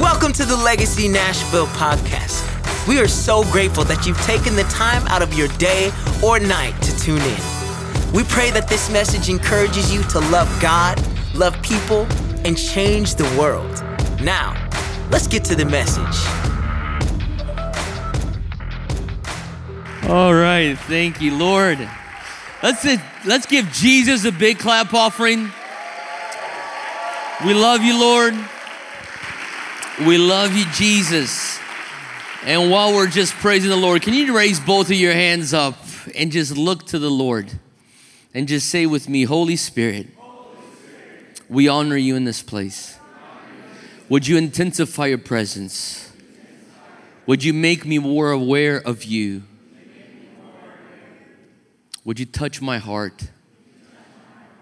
Welcome to the Legacy Nashville podcast. We are so grateful that you've taken the time out of your day or night to tune in. We pray that this message encourages you to love God, love people, and change the world. Now, let's get to the message. All right, thank you, Lord. Let's let's give Jesus a big clap offering. We love you, Lord. We love you, Jesus. And while we're just praising the Lord, can you raise both of your hands up and just look to the Lord and just say with me, Holy Spirit, we honor you in this place. Would you intensify your presence? Would you make me more aware of you? Would you touch my heart?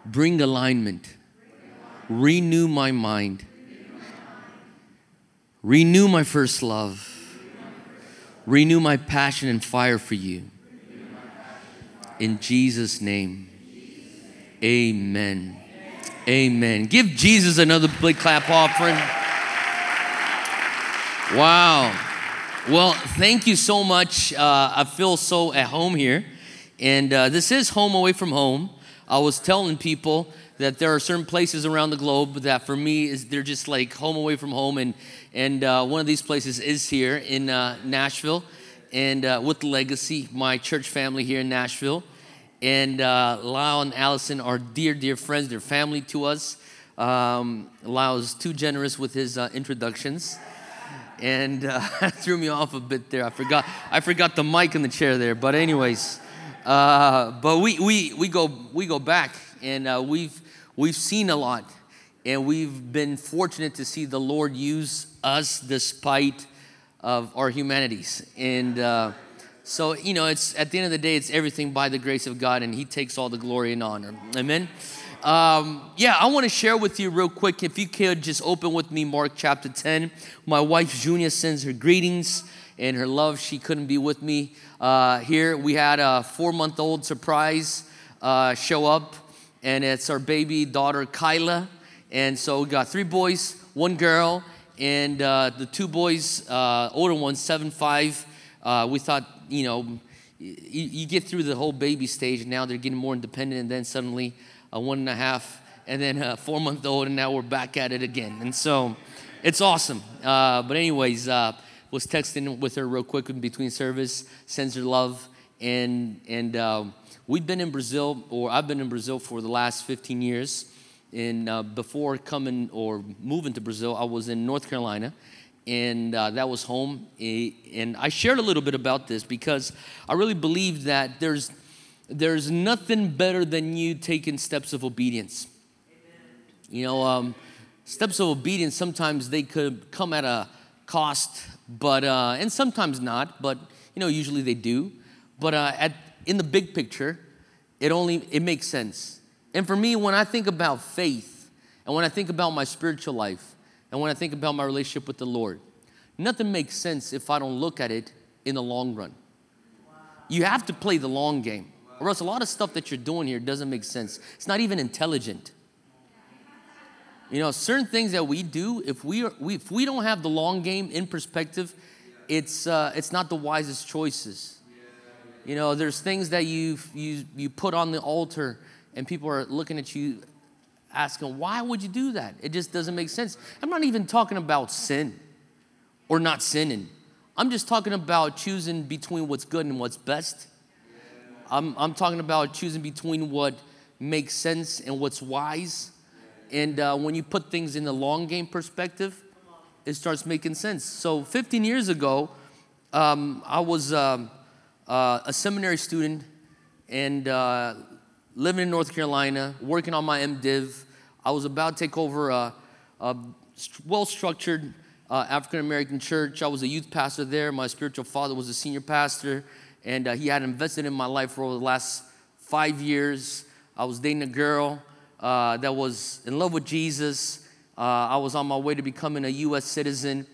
Bring alignment. Renew my mind Renew my first love. Renew my passion and fire for you. In Jesus' name. Amen. Amen. Give Jesus another big clap offering. Wow. Well, thank you so much. Uh, I feel so at home here. And uh, this is home away from home. I was telling people that there are certain places around the globe that for me is they're just like home away from home and and uh, one of these places is here in uh, Nashville and uh, with Legacy, my church family here in Nashville. And uh, Lyle and Allison are dear, dear friends. They're family to us. Um, Lyle is too generous with his uh, introductions and uh, threw me off a bit there. I forgot, I forgot the mic in the chair there. But anyways, uh, but we, we, we, go, we go back and uh, we've, we've seen a lot and we've been fortunate to see the Lord use us despite of our humanities. And uh, so, you know, it's at the end of the day, it's everything by the grace of God, and He takes all the glory and honor. Amen. Um, yeah, I want to share with you real quick. If you could just open with me, Mark chapter 10. My wife Junia sends her greetings and her love. She couldn't be with me uh, here. We had a four month old surprise uh, show up, and it's our baby daughter Kyla. And so we got three boys, one girl, and uh, the two boys, uh, older ones, seven, five. Uh, we thought, you know, you, you, get through the whole baby stage, and now they're getting more independent, and then suddenly a one and a half, and then a four month old, and now we're back at it again. And so it's awesome. Uh, but, anyways, uh, was texting with her real quick in between service, sends her love, and, and um, we've been in Brazil, or I've been in Brazil for the last 15 years And uh, before coming or moving to Brazil, I was in North Carolina, and uh, that was home. And I shared a little bit about this because I really believe that there's there's nothing better than you taking steps of obedience. You know, um, steps of obedience sometimes they could come at a cost, but uh, and sometimes not. But you know, usually they do. But uh, at in the big picture, it only it makes sense and for me, when I think about faith, and when I think about my spiritual life, and when I think about my relationship with the Lord, nothing makes sense if I don't look at it in the long run. You have to play the long game, or else a lot of stuff that you're doing here doesn't make sense. It's not even intelligent. You know, certain things that we do, if we, are, we if we don't have the long game in perspective, it's uh, it's not the wisest choices. You know, there's things that you you you put on the altar and people are looking at you asking, why would you do that? It just doesn't make sense. I'm not even talking about sin or not sinning. I'm just talking about choosing between what's good and what's best. I'm, I'm talking about choosing between what makes sense and what's wise. And uh, when you put things in the long game perspective, it starts making sense. So 15 years ago, um, I was um, uh, a seminary student, and uh, living in North Carolina, working on my MDiv. I was about to take over a, a well structured uh, African American church. I was a youth pastor there. My spiritual father was a senior pastor, and uh, he had invested in my life for over the last five years. I was dating a girl uh, that was in love with Jesus. Uh, I was on my way to becoming a U.S. citizen.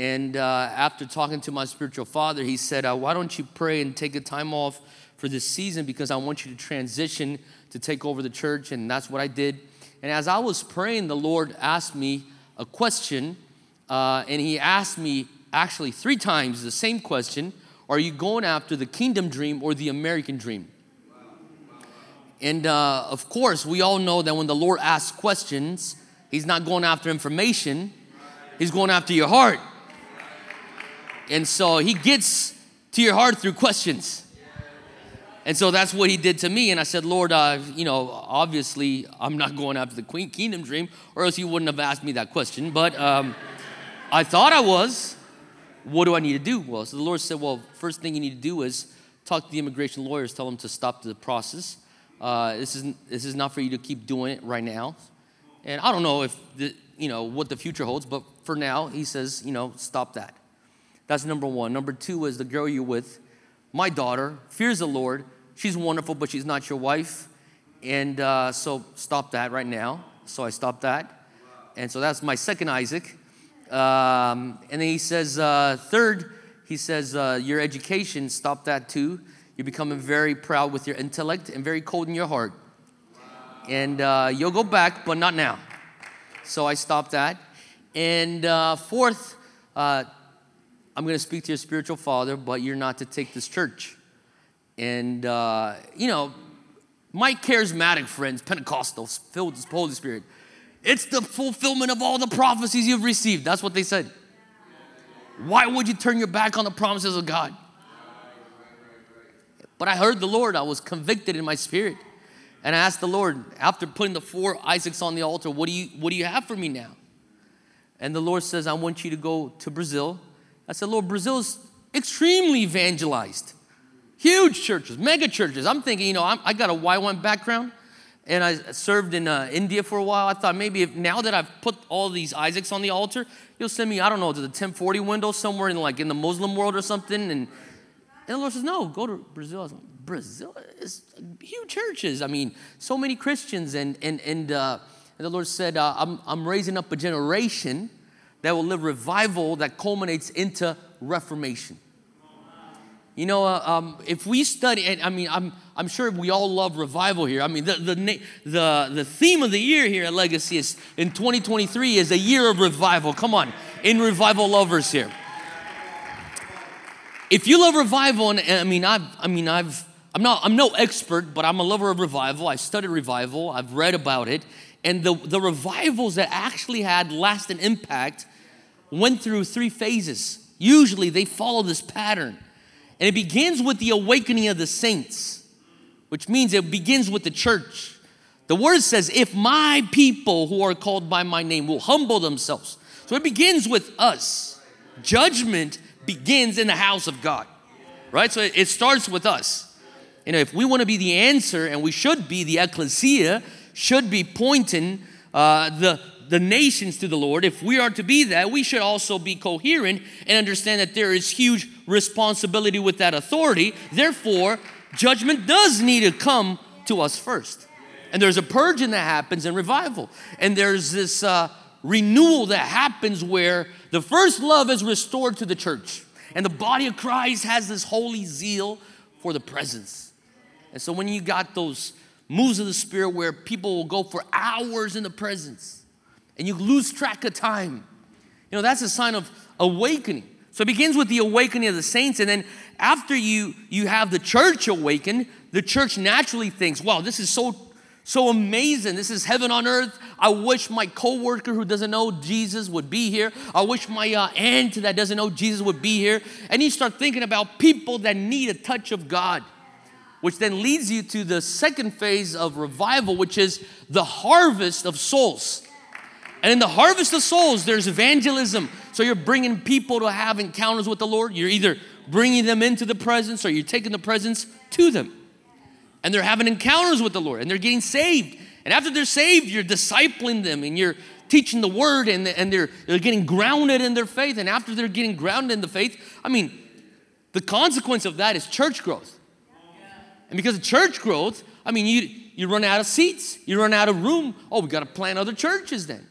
And uh, after talking to my spiritual father, he said, uh, Why don't you pray and take a time off for this season because I want you to transition to take over the church. And that's what I did. And as I was praying, the Lord asked me a question uh, and he asked me actually three times the same question Are you going after the kingdom dream or the American dream? And uh, of course, we all know that when the Lord asks questions, He's not going after information, He's going after your heart. And so He gets to your heart through questions. And so that's what he did to me. And I said, Lord, uh, you know, obviously I'm not going after the queen kingdom dream, or else you wouldn't have asked me that question. But um, I thought I was. What do I need to do? Well, so the Lord said, well, first thing you need to do is talk to the immigration lawyers, tell them to stop the process. Uh, this, is, this is not for you to keep doing it right now. And I don't know if, the, you know, what the future holds, but for now, he says, you know, stop that. That's number one. Number two is the girl you're with my daughter fears the Lord. She's wonderful, but she's not your wife. And uh, so stop that right now. So I stopped that. And so that's my second Isaac. Um, and then he says, uh, third, he says, uh, your education, stop that too. You're becoming very proud with your intellect and very cold in your heart. And uh, you'll go back, but not now. So I stopped that. And uh, fourth, uh, I'm going to speak to your spiritual father, but you're not to take this church. And, uh, you know, my charismatic friends, Pentecostals, filled with the Holy Spirit, it's the fulfillment of all the prophecies you've received. That's what they said. Why would you turn your back on the promises of God? But I heard the Lord. I was convicted in my spirit. And I asked the Lord, after putting the four Isaacs on the altar, what do you, what do you have for me now? And the Lord says, I want you to go to Brazil I said, Lord, Brazil's extremely evangelized. Huge churches, mega churches. I'm thinking, you know, I'm, i got a YWAM background and I served in uh, India for a while. I thought maybe if now that I've put all these Isaacs on the altar, you'll send me, I don't know, to the 1040 window somewhere in like in the Muslim world or something. And, and the Lord says, no, go to Brazil. Like, Brazil is huge churches. I mean, so many Christians. And, and, and, uh, and the Lord said, uh, I'm, I'm raising up a generation that will live revival that culminates into reformation. You know, uh, um, if we study, and I mean, I'm, I'm sure we all love revival here. I mean, the, the, the, the theme of the year here at Legacy is in 2023 is a year of revival. Come on, in revival lovers here. If you love revival, and, and I mean, I've, I mean, I've, I'm not, I'm no expert, but I'm a lover of revival. I studied revival. I've read about it, and the, the revivals that actually had lasting impact went through three phases. Usually they follow this pattern. And it begins with the awakening of the saints, which means it begins with the church. The word says, If my people who are called by my name will humble themselves. So it begins with us. Judgment begins in the house of God, right? So it starts with us. You know, if we want to be the answer, and we should be, the ecclesia should be pointing uh, the, the nations to the Lord, if we are to be that, we should also be coherent and understand that there is huge responsibility with that authority. Therefore, judgment does need to come to us first. And there's a purging that happens in revival. And there's this uh, renewal that happens where the first love is restored to the church. And the body of Christ has this holy zeal for the presence. And so when you got those moves of the Spirit where people will go for hours in the presence, and you lose track of time. You know, that's a sign of awakening. So it begins with the awakening of the saints, and then after you you have the church awaken, the church naturally thinks, wow, this is so so amazing. This is heaven on earth. I wish my coworker who doesn't know Jesus would be here. I wish my uh, aunt that doesn't know Jesus would be here. And you start thinking about people that need a touch of God, which then leads you to the second phase of revival, which is the harvest of souls. And in the harvest of souls, there's evangelism. So you're bringing people to have encounters with the Lord. You're either bringing them into the presence or you're taking the presence to them. And they're having encounters with the Lord and they're getting saved. And after they're saved, you're discipling them and you're teaching the word and, and they're, they're getting grounded in their faith. And after they're getting grounded in the faith, I mean, the consequence of that is church growth. And because of church growth, I mean, you, you run out of seats, you run out of room. Oh, we got to plant other churches then.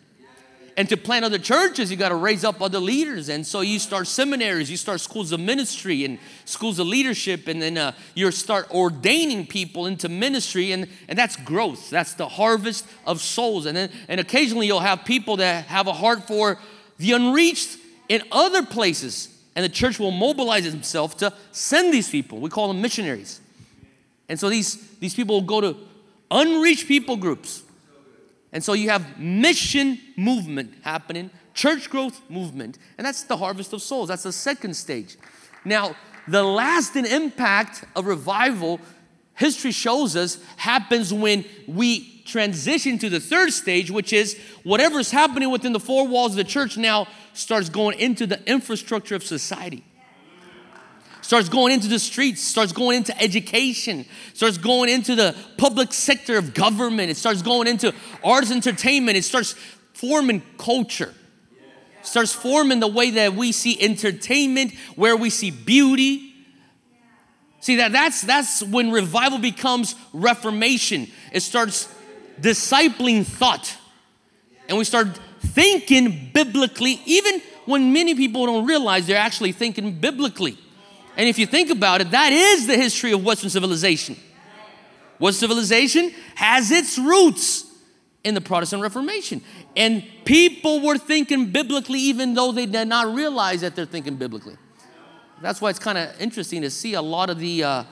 And to plant other churches, you got to raise up other leaders. And so you start seminaries, you start schools of ministry and schools of leadership, and then uh, you start ordaining people into ministry, and, and that's growth. That's the harvest of souls. And then and occasionally you'll have people that have a heart for the unreached in other places. And the church will mobilize itself to send these people. We call them missionaries. And so these, these people will go to unreached people groups. And so you have mission movement happening, church growth movement, and that's the harvest of souls. That's the second stage. Now, the lasting impact of revival, history shows us, happens when we transition to the third stage, which is whatever's happening within the four walls of the church now starts going into the infrastructure of society starts going into the streets, starts going into education, starts going into the public sector of government, it starts going into arts entertainment, it starts forming culture. Starts forming the way that we see entertainment, where we see beauty. See that that's that's when revival becomes reformation. It starts discipling thought. And we start thinking biblically, even when many people don't realize they're actually thinking biblically. And if you think about it, that is the history of Western civilization. Western civilization has its roots in the Protestant Reformation. And people were thinking biblically even though they did not realize that they're thinking biblically. That's why it's kind of interesting to see a lot of the uh,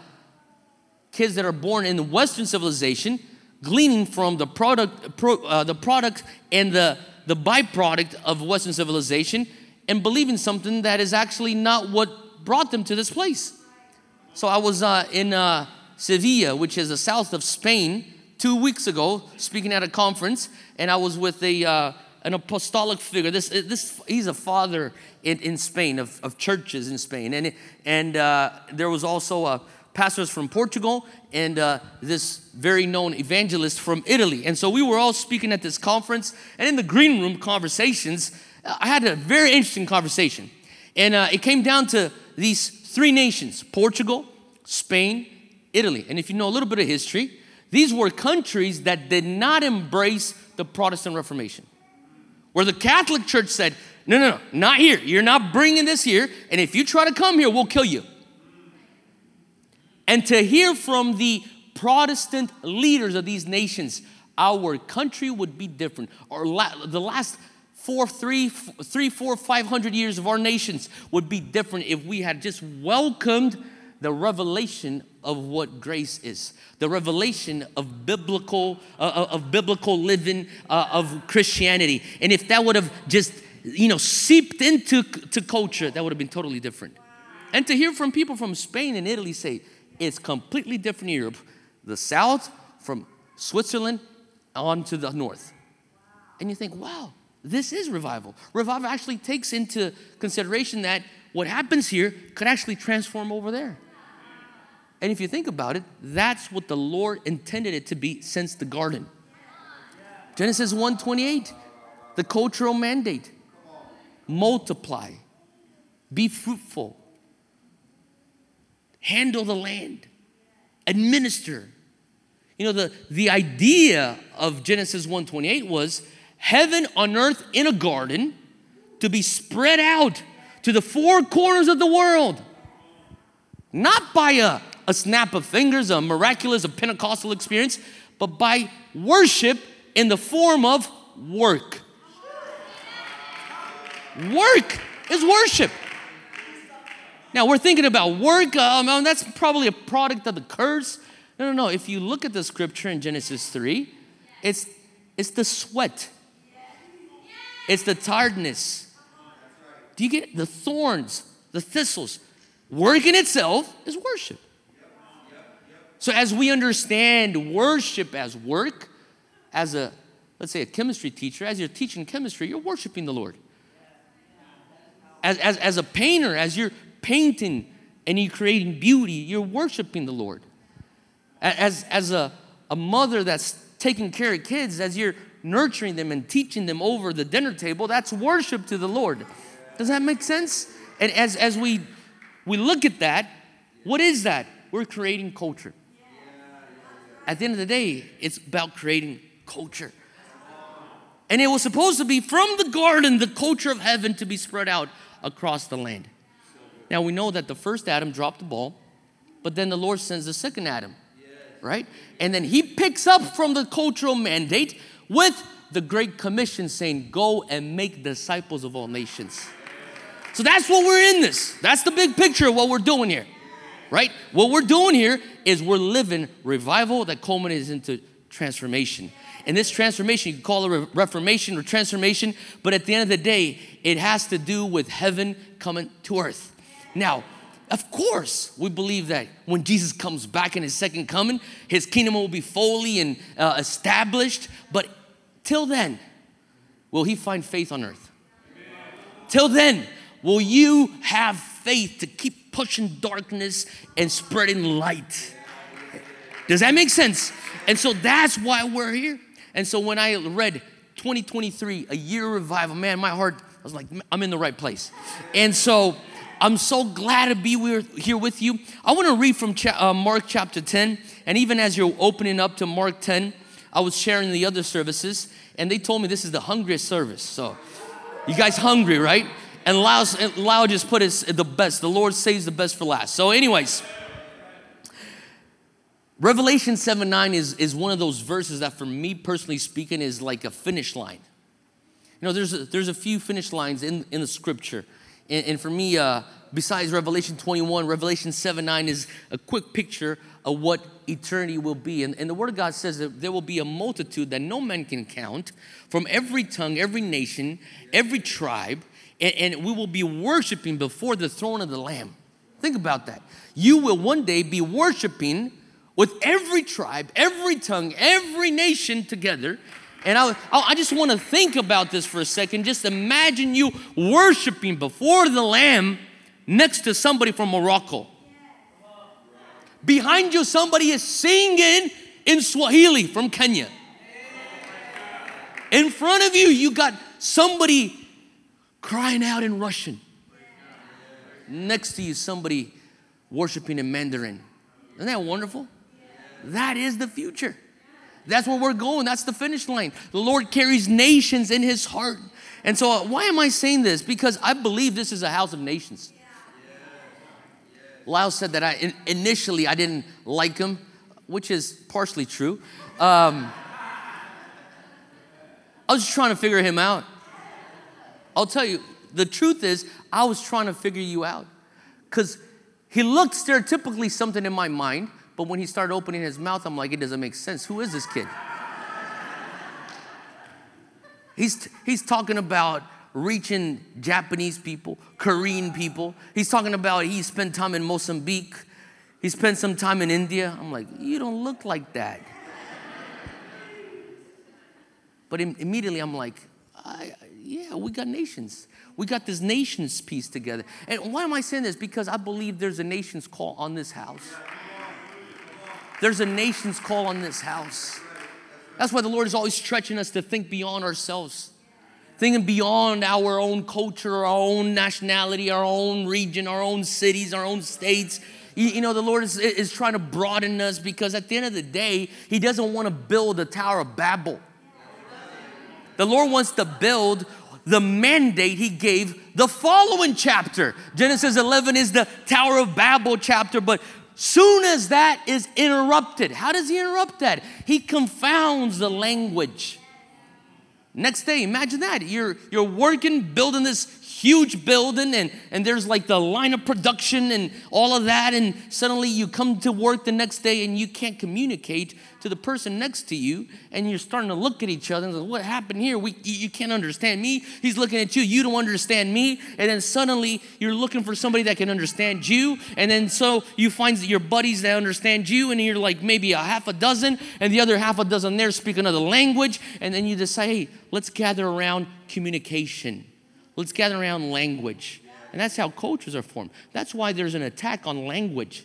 kids that are born in the Western civilization gleaning from the product, pro, uh, the product and the, the byproduct of Western civilization and believing something that is actually not what brought them to this place. So I was uh, in uh, Sevilla, which is the south of Spain, two weeks ago, speaking at a conference, and I was with a uh, an apostolic figure. This this he's a father in, in Spain of, of churches in Spain, and and uh, there was also uh, pastors from Portugal and uh, this very known evangelist from Italy. And so we were all speaking at this conference, and in the green room conversations, I had a very interesting conversation, and it came down to these three nations Portugal, Spain, Italy. And if you know a little bit of history, these were countries that did not embrace the Protestant Reformation. Where the Catholic Church said, no, no, no, not here. You're not bringing this here. And if you try to come here, we'll kill you. And to hear from the Protestant leaders of these nations, our country would be different. Or la- the last four, three, three, four, five hundred years of our nations would be different if we had just welcomed the revelation of what grace is, the revelation of biblical, uh, uh, of biblical living, uh, of Christianity. And if that would have just, you know, seeped into to culture, that would have been totally different. And to hear from people from Spain and Italy say it's completely different Europe, the south from Switzerland on to the north. And you think, wow, this is revival. Revival actually takes into consideration that what happens here could actually transform over there. And if you think about it, that's what the Lord intended it to be since the garden. Genesis 1:28, the cultural mandate. Multiply, be fruitful, handle the land, administer. You know, the, the idea of Genesis 1:28 was heaven on earth in a garden to be spread out to the four corners of the world. Not by a, a snap of fingers, a miraculous, a Pentecostal experience, but by worship in the form of work. Work is worship. Now we're thinking about work, um, that's probably a product of the curse. No, no, no. If you look at the scripture in Genesis 3, it's, it's the sweat it's the tiredness. Do you get the thorns, the thistles? Work in itself is worship. So, as we understand worship as work, as a, let's say, a chemistry teacher, as you're teaching chemistry, you're worshiping the Lord. As, as, as a painter, as you're painting and you're creating beauty, you're worshiping the Lord. As, as a, a mother that's taking care of kids, as you're nurturing them and teaching them over the dinner table, that's worship to the Lord. Does that make sense? And as, as we, we look at that, what is that? We're creating culture. At the end of the day, it's about creating culture. And it was supposed to be from the garden, the culture of heaven to be spread out across the land. Now we know that the first Adam dropped the ball, but then the Lord sends the second Adam, right? And then he picks up from the cultural mandate with the Great Commission saying, Go and make disciples of all nations. So that's what we're in this. That's the big picture of what we're doing here, right? What we're doing here is we're living revival that culminates into transformation. And this transformation, you can call it reformation or transformation, but at the end of the day, it has to do with heaven coming to earth. Now, of course, we believe that when Jesus comes back in his second coming, his kingdom will be fully and uh, established. But till then, will he find faith on earth? Till then, will you have faith to keep pushing darkness and spreading light? Does that make sense? And so that's why we're here. And so when I read 2023, a year of revival, man, my heart, I was like, I'm in the right place. And so I'm so glad to be here with you. I want to read from uh, Mark chapter 10. And even as you're opening up to Mark 10, I was sharing the other services, and they told me this is the hungriest service. So, you guys hungry, right? And Lau, Lau just put it the best. The Lord saves the best for last. So, anyways, Revelation 7 9 is, is one of those verses that, for me personally speaking, is like a finish line. You know, there's a, there's a few finish lines in, in the scripture. And, and for me, uh, besides Revelation 21, Revelation 7 9 is a quick picture of what eternity will be. And, and the Word of God says that there will be a multitude that no man can count from every tongue, every nation, every tribe, and, and we will be worshiping before the throne of the Lamb. Think about that. You will one day be worshiping with every tribe, every tongue, every nation together and I, I just want to think about this for a second. Just imagine you worshiping before the Lamb next to somebody from Morocco. Behind you, somebody is singing in Swahili from Kenya. In front of you, you got somebody crying out in Russian. Next to you, somebody worshiping in Mandarin. Isn't that wonderful? That is the future. That's where we're going. That's the finish line. The Lord carries nations in his heart. And so, uh, why am I saying this? Because I believe this is a house of nations. Lyle said that I initially I didn't like him, which is partially true. Um, I was just trying to figure him out. I'll tell you, the truth is, I was trying to figure you out because he looked stereotypically something in my mind, but when he started opening his mouth, I'm like, it doesn't make sense. Who is this kid? he's, he's talking about reaching Japanese people, Korean people. He's talking about he spent time in Mozambique. He spent some time in India. I'm like, you don't look like that. but immediately I'm like, yeah, we got nations. We got this nations piece together. And why am I saying this? Because I believe there's a nation's call on this house. There's a nation's call on this house. That's why the Lord is always stretching us to think beyond ourselves, thinking beyond our own culture, our own nationality, our own region, our own cities, our own states. You, know, the Lord is, is trying to broaden us because at the end of the day, He doesn't want to build a Tower of Babel. The Lord wants to build the mandate he gave the following chapter. Genesis 11 is the Tower of Babel chapter, but Soon as that is interrupted, how does he interrupt that? He confounds the language. Next day, imagine that. You're, you're working, building this huge building, and, and there's like the line of production and all of that, and suddenly you come to work the next day and you can't communicate to the person next to you, and you're starting to look at each other and say, What happened here? We, you can't understand me. He's looking at you. You don't understand me. And then suddenly you're looking for somebody that can understand you. And then so you find your buddies that understand you, and you're like maybe a half a dozen, and the other half a dozen there speak another language. And then you decide, Hey, let's gather around communication. Let's gather around language. And that's how cultures are formed. That's why there's an attack on language.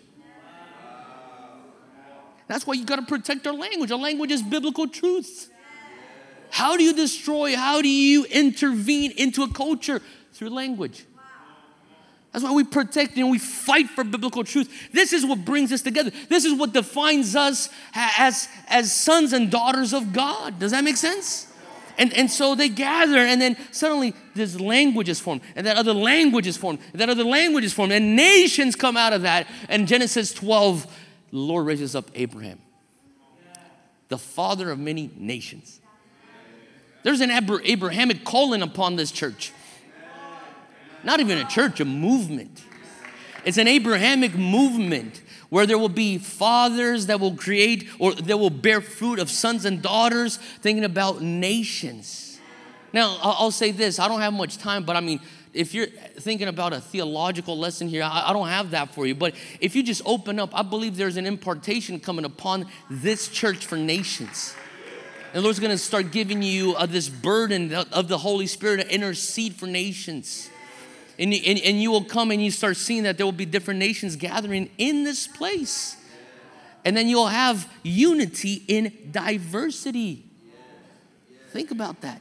That's why you got to protect our language. Our language is biblical truth. How do you destroy, how do you intervene into a culture? Through language. That's why we protect and we fight for biblical truth. This is what brings us together. This is what defines us as, as sons and daughters of God. Does that make sense? And, and so they gather, and then suddenly this language is formed, and that other language is formed, and that other language is formed, and nations come out of that. And Genesis 12 the Lord raises up Abraham, the father of many nations. There's an Abrahamic calling upon this church. Not even a church, a movement. It's an Abrahamic movement where there will be fathers that will create or that will bear fruit of sons and daughters, thinking about nations. Now, I'll say this I don't have much time, but I mean, if you're thinking about a theological lesson here, I, don't have that for you. But if you just open up, I believe there's an impartation coming upon this church for nations. And the Lord's gonna start giving you uh, this burden of the Holy Spirit to intercede for nations. And, and, and you will come and you start seeing that there will be different nations gathering in this place. And then you'll have unity in diversity. Think about that.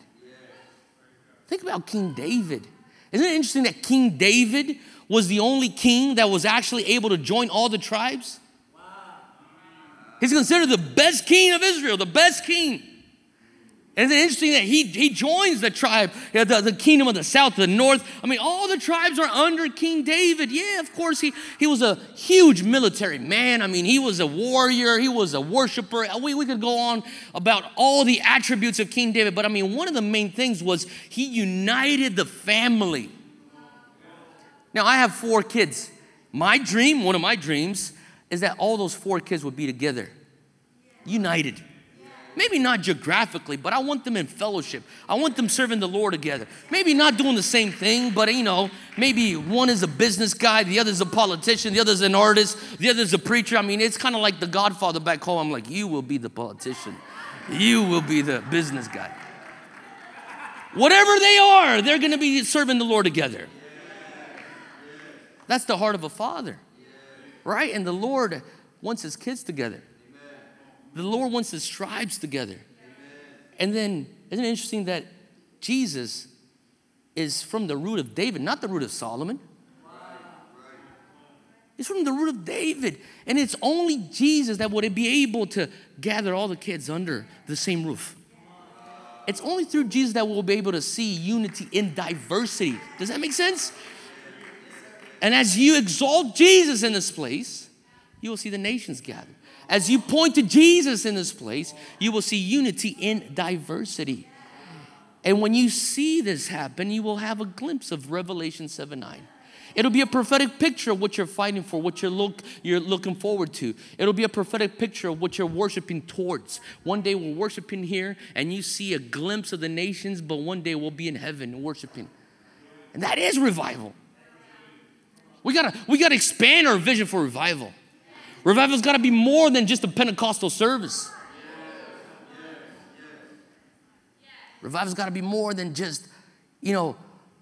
Think about King David. Isn't it interesting that King David was the only king that was actually able to join all the tribes? He's considered the best king of Israel, the best king. And it's interesting that he, he joins the tribe, the, the kingdom of the south, the north. I mean, all the tribes are under King David. Yeah, of course, he, he was a huge military man. I mean, he was a warrior, he was a worshiper. We, we could go on about all the attributes of King David, but I mean, one of the main things was he united the family. Now, I have four kids. My dream, one of my dreams, is that all those four kids would be together, united. Maybe not geographically, but I want them in fellowship. I want them serving the Lord together. Maybe not doing the same thing, but you know, maybe one is a business guy, the other is a politician, the other is an artist, the other is a preacher. I mean, it's kind of like the Godfather back home. I'm like, you will be the politician, you will be the business guy. Whatever they are, they're going to be serving the Lord together. That's the heart of a father, right? And the Lord wants his kids together. The Lord wants his tribes together. And then, isn't it interesting that Jesus is from the root of David, not the root of Solomon? It's from the root of David. And it's only Jesus that would be able to gather all the kids under the same roof. It's only through Jesus that we'll be able to see unity in diversity. Does that make sense? And as you exalt Jesus in this place, you will see the nations gather. As you point to Jesus in this place, you will see unity in diversity. And when you see this happen, you will have a glimpse of Revelation 7 9. It'll be a prophetic picture of what you're fighting for, what you're, look, you're looking forward to. It'll be a prophetic picture of what you're worshiping towards. One day we're worshiping here and you see a glimpse of the nations, but one day we'll be in heaven worshiping. And that is revival. We gotta, we gotta expand our vision for revival. Revival's got to be more than just a Pentecostal service. Revival's got to be more than just, you know,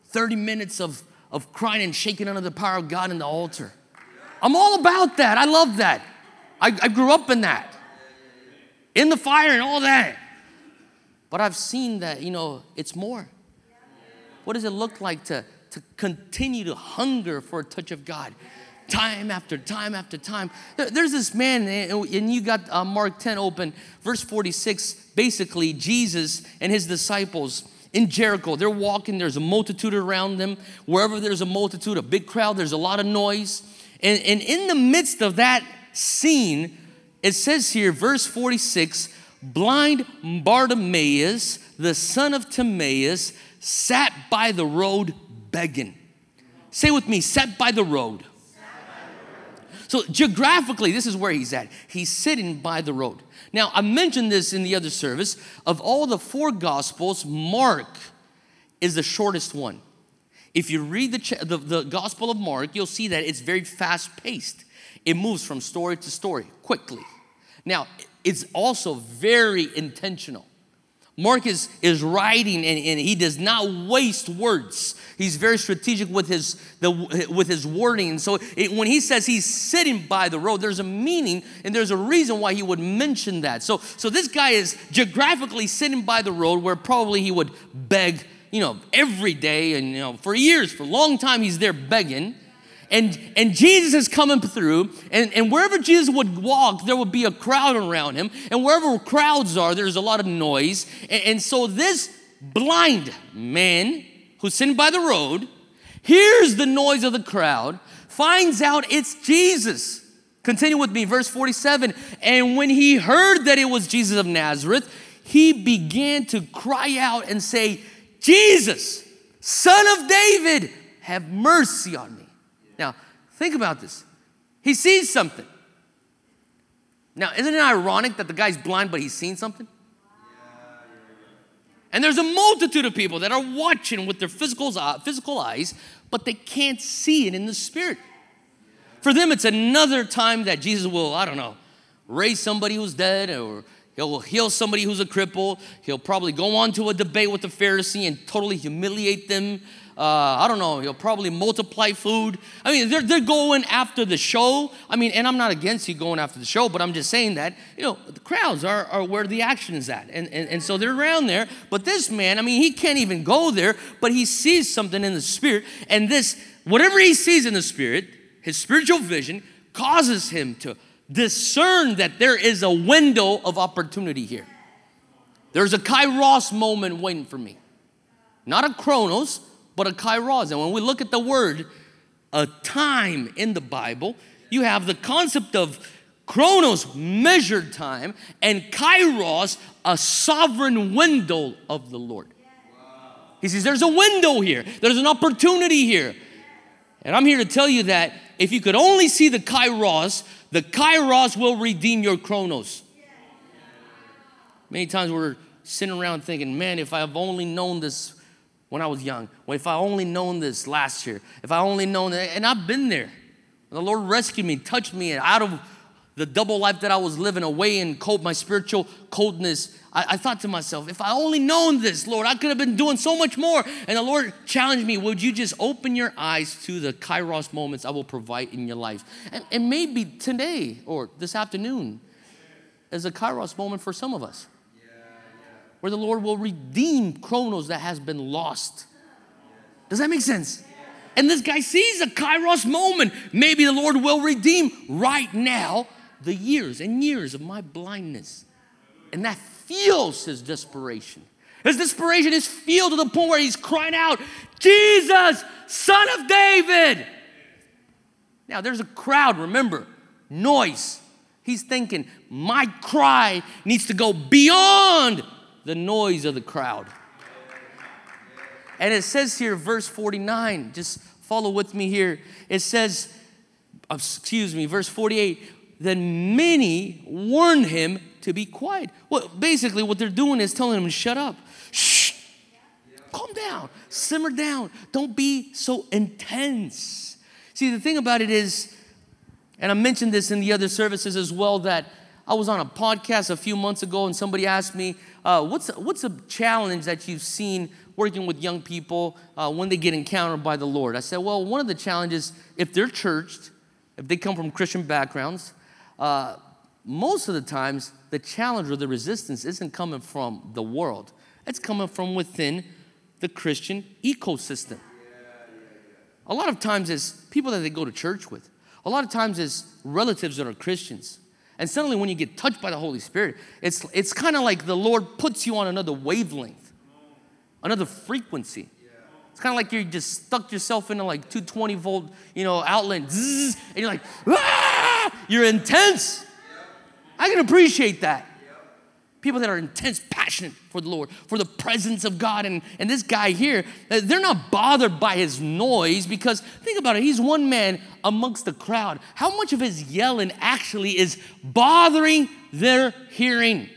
30 minutes of, of crying and shaking under the power of God in the altar. I'm all about that. I love that. I, I grew up in that, in the fire and all that. But I've seen that, you know, it's more. What does it look like to, to continue to hunger for a touch of God? Time after time after time. There's this man, and you got uh, Mark 10 open, verse 46. Basically, Jesus and his disciples in Jericho, they're walking, there's a multitude around them. Wherever there's a multitude, a big crowd, there's a lot of noise. And, and in the midst of that scene, it says here, verse 46 blind Bartimaeus, the son of Timaeus, sat by the road begging. Say with me, sat by the road. So, geographically, this is where he's at. He's sitting by the road. Now, I mentioned this in the other service. Of all the four gospels, Mark is the shortest one. If you read the, the, the Gospel of Mark, you'll see that it's very fast paced. It moves from story to story quickly. Now, it's also very intentional. Mark is, is writing and, and he does not waste words. He's very strategic with his, the, with his wording. So it, when he says he's sitting by the road, there's a meaning and there's a reason why he would mention that. So, so this guy is geographically sitting by the road where probably he would beg, you know, every day and, you know, for years, for a long time, he's there begging and, and Jesus is coming through, and, and wherever Jesus would walk, there would be a crowd around him. And wherever crowds are, there's a lot of noise. And, and so this blind man who's sitting by the road hears the noise of the crowd, finds out it's Jesus. Continue with me, verse 47. And when he heard that it was Jesus of Nazareth, he began to cry out and say, Jesus, son of David, have mercy on me. Now, think about this. He sees something. Now, isn't it ironic that the guy's blind, but he's seen something? And there's a multitude of people that are watching with their physical, uh, physical eyes, but they can't see it in the spirit. For them, it's another time that Jesus will, I don't know, raise somebody who's dead or he'll heal somebody who's a cripple. He'll probably go on to a debate with the Pharisee and totally humiliate them uh, I don't know, he'll probably multiply food. I mean, they're, they're going after the show. I mean, and I'm not against you going after the show, but I'm just saying that, you know, the crowds are, are where the action is at. And, and, and so they're around there. But this man, I mean, he can't even go there, but he sees something in the spirit. And this, whatever he sees in the spirit, his spiritual vision causes him to discern that there is a window of opportunity here. There's a kairos moment waiting for me. Not a chronos, but a kairos. And when we look at the word, a time in the Bible, you have the concept of chronos, measured time, and kairos, a sovereign window of the Lord. He says, There's a window here, there's an opportunity here. And I'm here to tell you that if you could only see the kairos, the kairos will redeem your chronos. Many times we're sitting around thinking, man, if I have only known this when I was young. If I only known this last year, if I only known that, and I've been there. The Lord rescued me, touched me out of the double life that I was living away in cold, my spiritual coldness. I, I, thought to myself, if I only known this, Lord, I could have been doing so much more. And the Lord challenged me, would you just open your eyes to the kairos moments I will provide in your life? And, and maybe today or this afternoon is a kairos moment for some of us where the Lord will redeem chronos that has been lost. Does that make sense? And this guy sees a kairos moment. Maybe the Lord will redeem right now the years and years of my blindness. And that fuels his desperation. His desperation is fueled to the point where he's crying out, Jesus, son of David. Now, there's a crowd, remember, noise. He's thinking, my cry needs to go beyond the noise of the crowd. And it says here, verse 49, just follow with me here. It says, excuse me, verse 48, then many warned him to be quiet. Well, basically, what they're doing is telling him to shut up. Shh, calm down, simmer down, don't be so intense. See, the thing about it is, and I mentioned this in the other services as well, that I was on a podcast a few months ago and somebody asked me, uh, what's, what's a challenge that you've seen working with young people uh, when they get encountered by the Lord? I said, well, one of the challenges, if they're churched, if they come from Christian backgrounds, uh, most of the times the challenge or the resistance isn't coming from the world, it's coming from within the Christian ecosystem. A lot of times it's people that they go to church with. A lot of times it's relatives that are Christians. And suddenly, when you get touched by the Holy Spirit, it's, it's kind of like the Lord puts you on another wavelength, another frequency. It's kind of like you just stuck yourself into like 220 volt, you know, outlet, and you're like, ah! You're intense. I can appreciate that. People that are intense, passionate for the Lord, for the presence of God. And, and this guy here, uh, they're not bothered by his noise because think about it, he's one man amongst the crowd. How much of his yelling actually is bothering their hearing?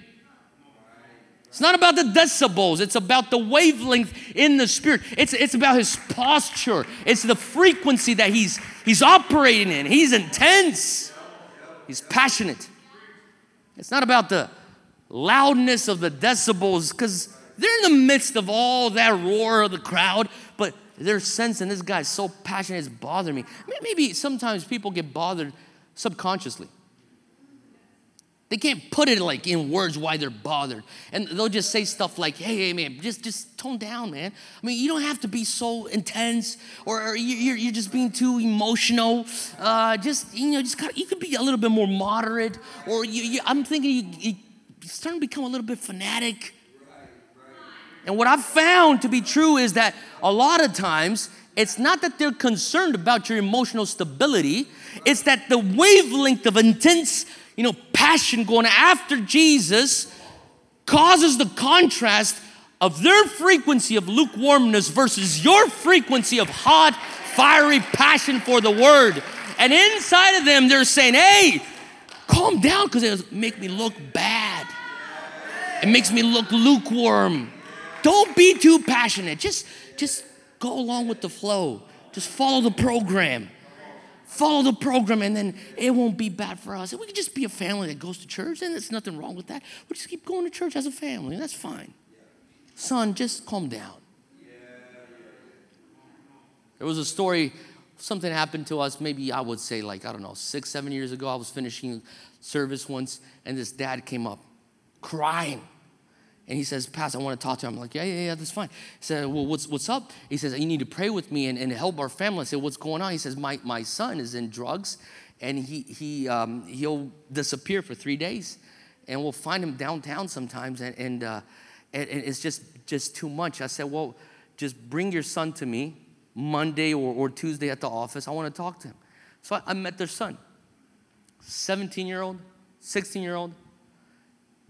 It's not about the decibels, it's about the wavelength in the spirit. It's, it's about his posture, it's the frequency that he's, he's operating in. He's intense, he's passionate. It's not about the loudness of the decibels because they're in the midst of all that roar of the crowd, but they're sensing this guy's so passionate, it's bothering me. Maybe sometimes people get bothered subconsciously. They can't put it like in words why they're bothered. And they'll just say stuff like, hey, hey, man, just, just tone down, man. I mean, you don't have to be so intense or, or you're, you're just being too emotional. Uh, just, you know, just kind of, you could be a little bit more moderate. Or you, you, I'm thinking you, you starting to become a little bit fanatic. And what I've found to be true is that a lot of times it's not that they're concerned about your emotional stability, it's that the wavelength of intense, you know, passion going after Jesus causes the contrast of their frequency of lukewarmness versus your frequency of hot, fiery passion for the word. And inside of them, they're saying, hey, calm down because it make me look bad. It makes me look lukewarm. Don't be too passionate. Just, just go along with the flow. Just follow the program. Follow the program, and then it won't be bad for us. And we can just be a family that goes to church, and there's nothing wrong with that. We just keep going to church as a family. That's fine. Son, just calm down. There was a story, something happened to us, maybe I would say, like, I don't know, six, seven years ago. I was finishing service once, and this dad came up crying. And he says, Pastor, I want to talk to him. I'm like, yeah, yeah, yeah, that's fine. He said, well, what's, what's up? He says, you need to pray with me and, and help our family. I said, what's going on? He says, my, my son is in drugs and he, he, um, he'll disappear for three days. And we'll find him downtown sometimes. And, and, uh, and, and it's just, just too much. I said, well, just bring your son to me Monday or, or Tuesday at the office. I want to talk to him. So I, I met their son, 17 year old, 16 year old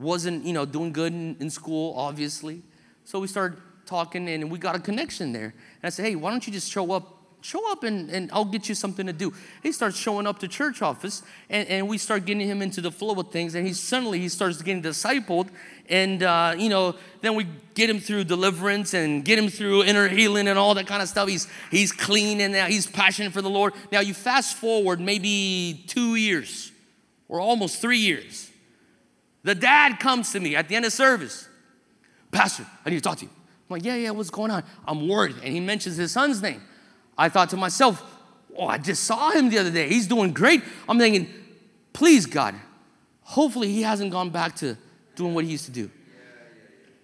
wasn't, you know, doing good in, in school, obviously. So we started talking and we got a connection there. And I said, hey, why don't you just show up? Show up and, and I'll get you something to do. He starts showing up to church office and, and we start getting him into the flow of things. And he suddenly he starts getting discipled. And, uh, you know, then we get him through deliverance and get him through inner healing and all that kind of stuff. He's, he's clean and now he's passionate for the Lord. Now you fast forward maybe two years or almost three years the dad comes to me at the end of service. Pastor, I need to talk to you. I'm like, yeah, yeah, what's going on? I'm worried. And he mentions his son's name. I thought to myself, oh, I just saw him the other day. He's doing great. I'm thinking, please, God, hopefully he hasn't gone back to doing what he used to do.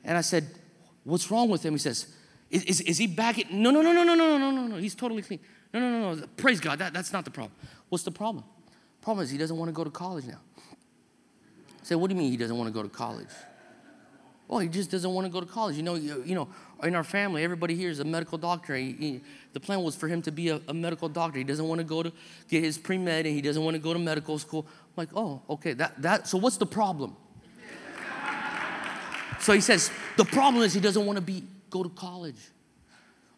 And I said, what's wrong with him? He says, is, is, is he back? At, no, no, no, no, no, no, no, no, no. He's totally clean. No, no, no, no. Praise God. That, that's not the problem. What's the problem? Problem is he doesn't want to go to college now. Say, what do you mean he doesn't want to go to college? Well, he just doesn't want to go to college. You know, you, you know, in our family, everybody here is a medical doctor. He, he, the plan was for him to be a, a, medical doctor. He doesn't want to go to get his pre med, and he doesn't want to go to medical school. I'm like, oh, okay. That that. So what's the problem? so he says the problem is he doesn't want to be go to college.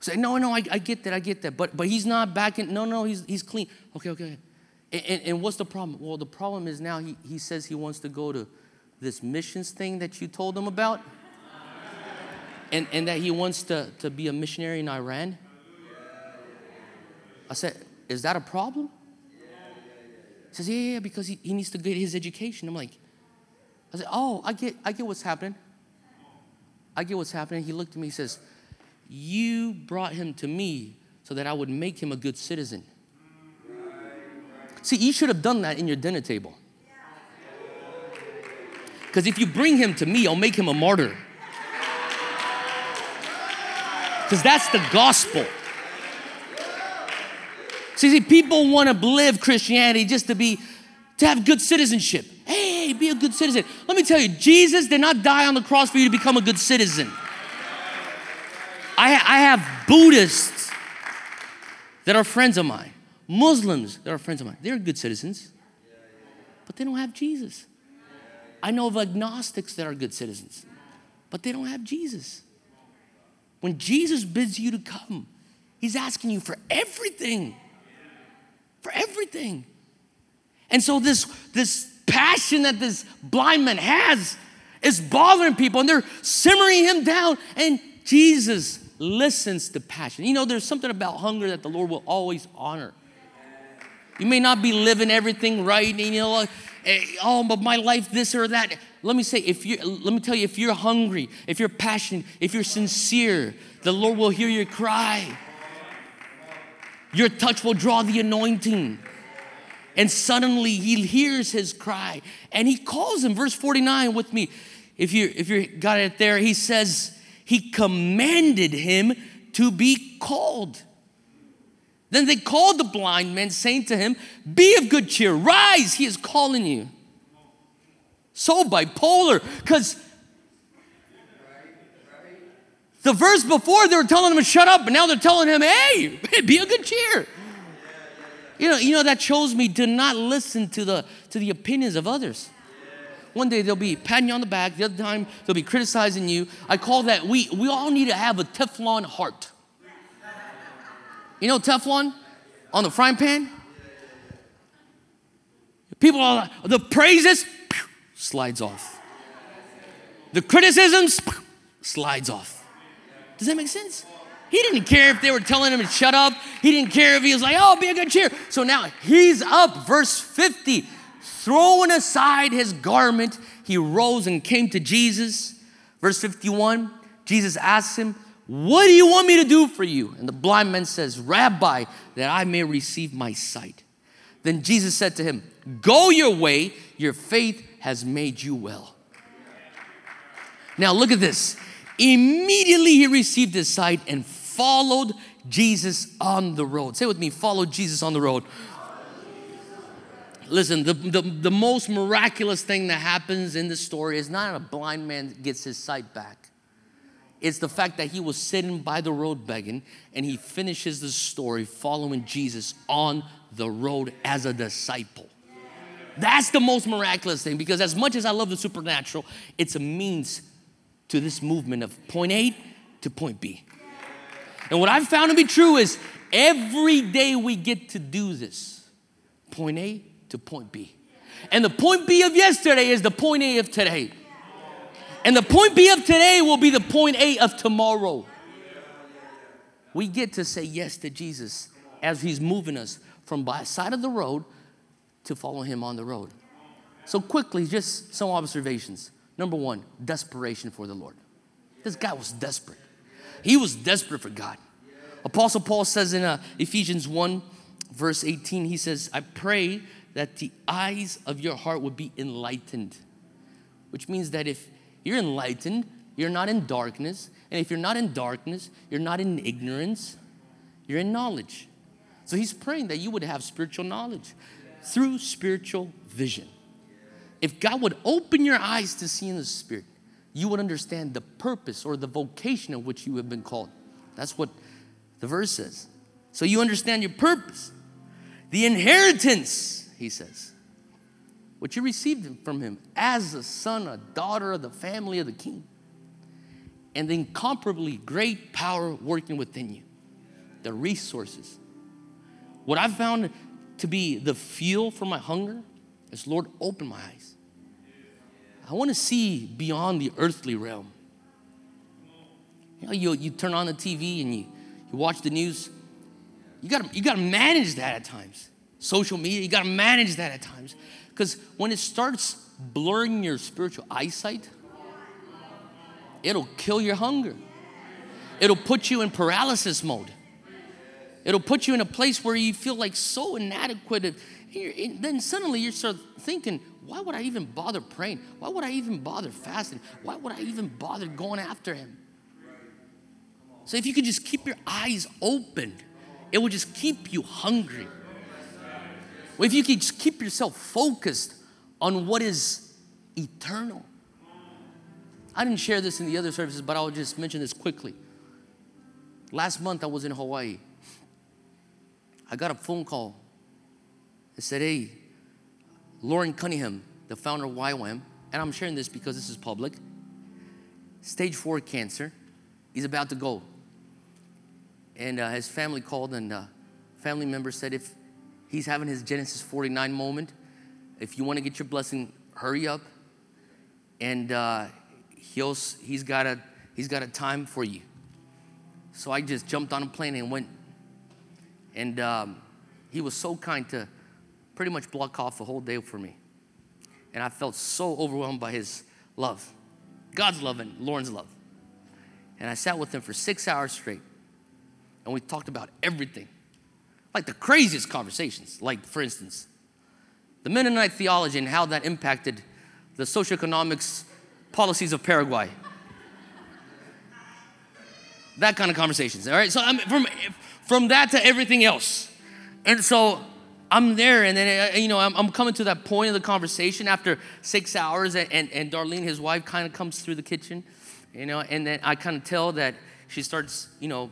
I say, no, no, I, I get that, I get that, but but he's not back in. No, no, he's he's clean. Okay, okay. And, and, what's the problem? Well, the problem is now he, he says he wants to go to this missions thing that you told him about, and, and that he wants to, to be a missionary in Iran. I said, Is that a problem? He says, Yeah, yeah, because he, he needs to get his education. I'm like, I said, Oh, I get, I get what's happening. I get what's happening. He looked at me, he says, You brought him to me so that I would make him a good citizen. See, you should have done that in your dinner table. Because if you bring him to me, I'll make him a martyr. Because that's the gospel. See, see, people want to live Christianity just to be, to have good citizenship. Hey, be a good citizen. Let me tell you, Jesus did not die on the cross for you to become a good citizen. I, I have Buddhists that are friends of mine. Muslims they're friends of mine, they're good citizens, but they don't have Jesus. I know of agnostics that are good citizens, but they don't have Jesus. When Jesus bids you to come, He's asking you for everything. For everything. And so this, this passion that this blind man has is bothering people and they're simmering him down. And Jesus listens to passion. You know, there's something about hunger that the Lord will always honor. You may not be living everything right, and you know, oh, but my life, this or that. Let me say, if you let me tell you, if you're hungry, if you're passionate, if you're sincere, the Lord will hear your cry. Your touch will draw the anointing. And suddenly he hears his cry and he calls him. Verse 49 with me. If you if you got it there, he says, He commanded him to be called. Then they called the blind man, saying to him, Be of good cheer, rise, he is calling you. So bipolar, because the verse before they were telling him to shut up, but now they're telling him, Hey, be of good cheer. You know, you know that shows me to not listen to the to the opinions of others. one day they'll be patting you on the back, the other time they'll be criticizing you. I call that we, we all need to have a Teflon heart. You know Teflon on the frying pan? People are like, the praises slides off. The criticisms slides off. Does that make sense? He didn't care if they were telling him to shut up. He didn't care if he was like, oh, be a good cheer. So now he's up, verse 50, throwing aside his garment, he rose and came to Jesus. Verse 51, Jesus asks him, What do you want me to do for you? And the blind man says, Rabbi, that I may receive my sight. Then Jesus said to him, Go your way, your faith has made you well. Now look at this. Immediately he received his sight and followed Jesus on the road. Say with me, follow Jesus on the road. Listen, the, the, the most miraculous thing that happens in this story is not a blind man gets his sight back. It's the fact that he was sitting by the road begging and he finishes the story following Jesus on the road as a disciple. That's the most miraculous thing because, as much as I love the supernatural, it's a means to this movement of point A to point B. And what I've found to be true is every day we get to do this point A to point B. And the point B of yesterday is the point A of today. And the point B of today will be the point A of tomorrow. We get to say yes to Jesus as He's moving us from by side of the road to follow Him on the road. So, quickly, just some observations. Number one, desperation for the Lord. This guy was desperate. He was desperate for God. Apostle Paul says in uh, Ephesians 1, verse 18, he says, I pray that the eyes of your heart would be enlightened. Which means that if you're enlightened, you're not in darkness. And if you're not in darkness, you're not in ignorance, you're in knowledge. So he's praying that you would have spiritual knowledge through spiritual vision. If God would open your eyes to see in the Spirit, you would understand the purpose or the vocation of which you have been called. That's what the verse says. So you understand your purpose. The inheritance, he says, what you received from him as a son, a daughter of the family of the king. And the incomparably great power working within you, the resources. What I've found to be the fuel for my hunger is Lord, open my eyes. I want to see beyond the earthly realm. You know, you, you turn on the TV and you, you watch the news. You got you to manage that at times. Social media, you got to manage that at times. Because when it starts blurring your spiritual eyesight, it'll kill your hunger. It'll put you in paralysis mode. It'll put you in a place where you feel like so inadequate. And then suddenly you start thinking, why would I even bother praying? Why would I even bother fasting? Why would I even bother going after him? So if you could just keep your eyes open, it will just keep you hungry. Well, if you could just keep yourself focused on what is eternal. I didn't share this in the other services, but I'll just mention this quickly. Last month I was in Hawaii. I got a phone call. It said, Hey, Loren Cunningham, the founder of YWAM, and I'm sharing this because this is public, stage four cancer. He's about to go. And uh, his family called, and uh, family member said, If he's having his Genesis 49 moment, if you want to get your blessing, hurry up. And uh, he'll, he's, got a, he's got a time for you. So I just jumped on a plane and went and um, he was so kind to pretty much block off the whole day for me. And I felt so overwhelmed by his love, God's love and Loren's love. And I sat with him for six hours straight. And we talked about everything. Like the craziest conversations. Like, for instance, the Mennonite theology and how that impacted the socioeconomics policies of Paraguay. that kind of conversations. All right. So I'm from from that to everything else. And so I'm there, and then, uh, you know, I'm, I'm, coming to that point of the conversation after six hours, and, and, and Darlene, his wife, kind of comes through the kitchen, you know, and then I kind of tell that she starts, you know,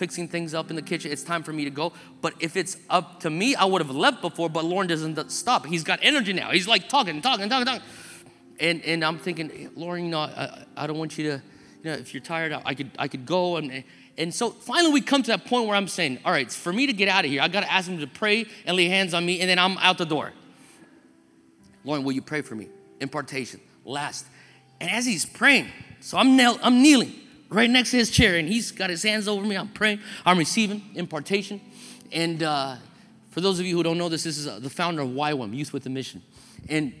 fixing things up in the kitchen. It's time for me to go. But if it's up to me, I would have left before, but Loren doesn't stop. He's got energy now. He's like talking, talking, talking, talking. And, and I'm thinking, Loren, you know, I, I don't want you to, you know, if you're tired, I could, I could go. And, and so finally we come to that point where I'm saying, all right, for me to get out of here, I got to ask him to pray and lay hands on me, and then I'm out the door. Loren, will you pray for me? Impartation. Last. And as he's praying, so I'm, nail- I'm kneeling right next to his chair, and he's got his hands over me. I'm praying. I'm receiving impartation. And uh, for those of you who don't know this, this is uh, the founder of YWAM, Youth with a Mission. And,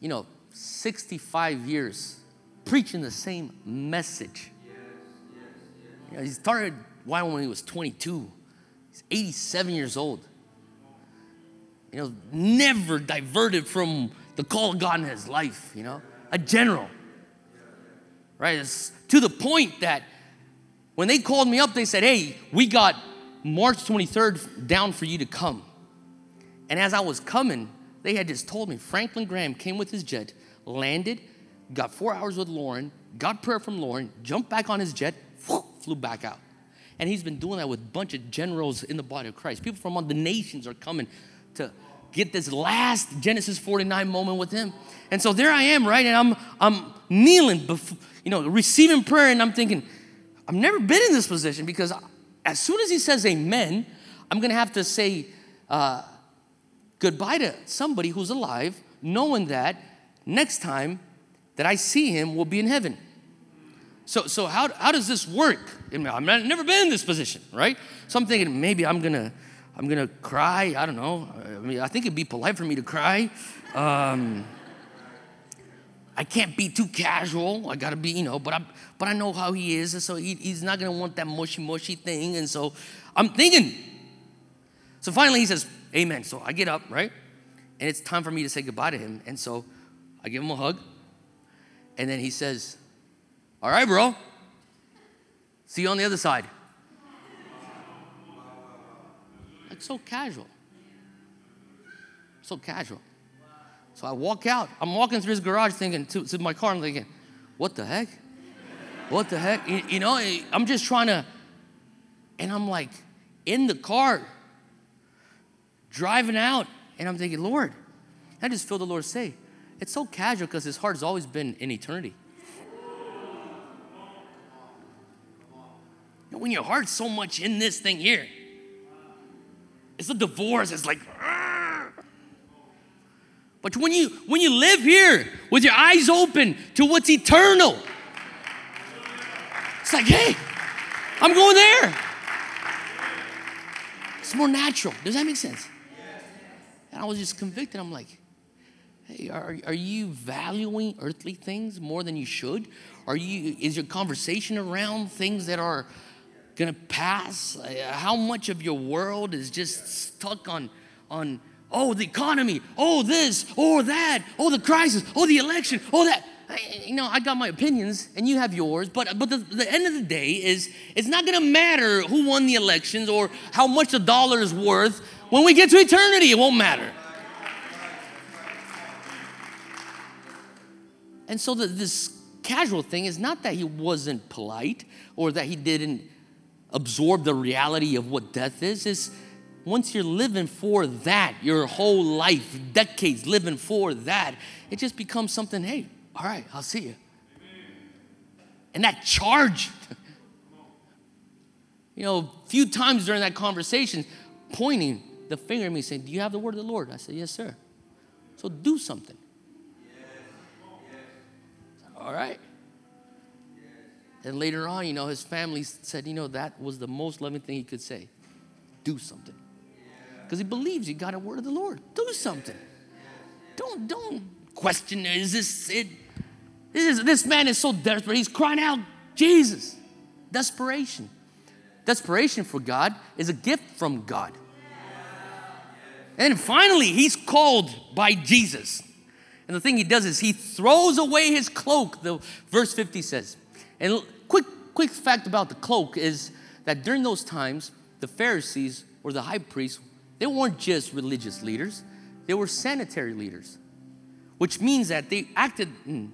you know, 65 years preaching the same message. You know, he started YWAM when he was 22. He's 87 years old. You know, never diverted from the call of God in his life, you know, a general. Right? It's to the point that when they called me up, they said, Hey, we got March 23rd down for you to come. And as I was coming, they had just told me Franklin Graham came with his jet, landed, got four hours with Loren, got prayer from Loren, jumped back on his jet, flew back out. And he's been doing that with a bunch of generals in the body of Christ. People from all the nations are coming to get this last Genesis 49 moment with him. And so there I am, right? And I'm I'm kneeling before, you know, receiving prayer, and I'm thinking, I've never been in this position because as soon as he says amen, I'm gonna have to say uh, goodbye to somebody who's alive, knowing that next time that I see him will be in heaven. So, so how, how does this work? I mean, I've never been in this position, right? So I'm thinking maybe I'm gonna, I'm gonna cry. I don't know. I mean, I think it'd be polite for me to cry. Um, I can't be too casual. I gotta be, you know, but I, but I know how he is, and so he, he's not gonna want that mushy, mushy thing. And so I'm thinking. So finally he says, "Amen." So I get up, right, and it's time for me to say goodbye to him. And so I give him a hug, and then he says, all right, bro. See you on the other side. Like so casual. So casual. So I walk out. I'm walking through his garage thinking, to, to my car, I'm thinking, what the heck? What the heck? You, you know, I'm just trying to, and I'm like in the car, driving out, and I'm thinking, Lord, I just feel the Lord say, it's so casual because his heart has always been in eternity. when your heart's so much in this thing here, it's a divorce. It's like. But when you when you live here with your eyes open to what's eternal, it's like, hey, I'm going there. It's more natural. Does that make sense? And I was just convicted. I'm like, hey, are, are you valuing earthly things more than you should? Are you is your conversation around things that are gonna pass? How much of your world is just stuck on, on oh, the economy, oh, this, oh, that, oh, the crisis, oh, the election, oh, that. You know, I got my opinions and you have yours, but, but the, the end of the day is it's not gonna matter who won the elections or how much the dollar is worth. When we get to eternity, it won't matter. And so the, this casual thing is not that he wasn't polite or that he didn't absorb the reality of what death is is once you're living for that your whole life decades living for that it just becomes something hey all right i'll see you and that charge you know a few times during that conversation pointing the finger at me saying do you have the word of the lord? I said yes sir. So do something. All right. And later on, you know, his family said, you know, that was the most loving thing he could say. Do something. Because he believes he got a word of the Lord. Do something. Don't don't question is this it? This, is, this man is so desperate. He's crying out, Jesus. Desperation. Desperation for God is a gift from God. And finally, he's called by Jesus. And the thing he does is he throws away his cloak, the verse 50 says. And quick, quick fact about the cloak is that during those times, the Pharisees or the high priests, they weren't just religious leaders, they were sanitary leaders, which means that they acted mm,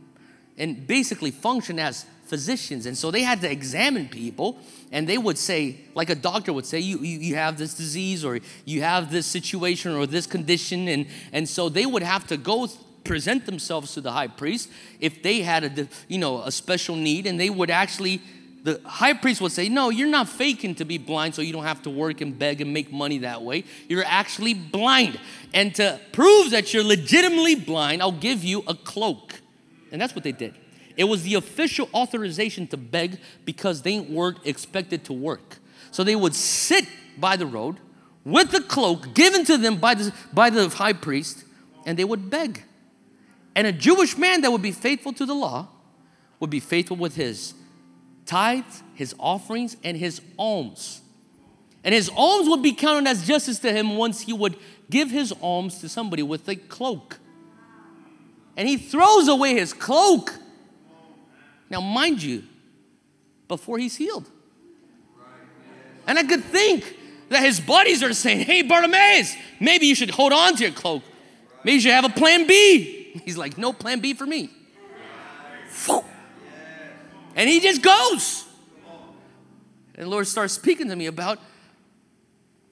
and basically functioned as physicians. And so they had to examine people and they would say, like a doctor would say, you, you, you, have this disease or you have this situation or this condition. And, and so they would have to go present themselves to the high priest if they had a, you know, a special need and they would actually the high priest would say, No, you're not faking to be blind so you don't have to work and beg and make money that way. You're actually blind. And to prove that you're legitimately blind, I'll give you a cloak. And that's what they did. It was the official authorization to beg because they weren't expected to work. So they would sit by the road with the cloak given to them by the, by the high priest, and they would beg. And a Jewish man that would be faithful to the law would be faithful with his tithes, his offerings, and his alms. And his alms would be counted as justice to him once he would give his alms to somebody with a cloak. And he throws away his cloak now, mind you, before he's healed. And I could think that his buddies are saying, Hey, Bartimaeus, maybe you should hold on to your cloak. Maybe you should have a plan B. He's like, No plan B for me. And he just goes. And the Lord starts speaking to me about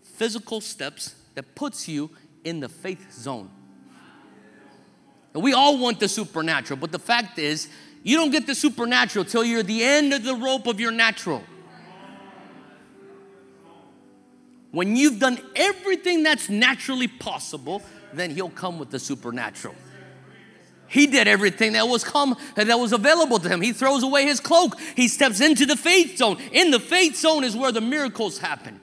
physical steps that puts you in the faith zone. And we all want the supernatural, but the fact is, you don't get the supernatural till you're at the end of the rope of your natural. When you've done everything that's naturally possible, then he'll come with the supernatural. He did everything that was come that was available to him. He throws away his cloak. He steps into the faith zone. In the faith zone is where the miracles happen.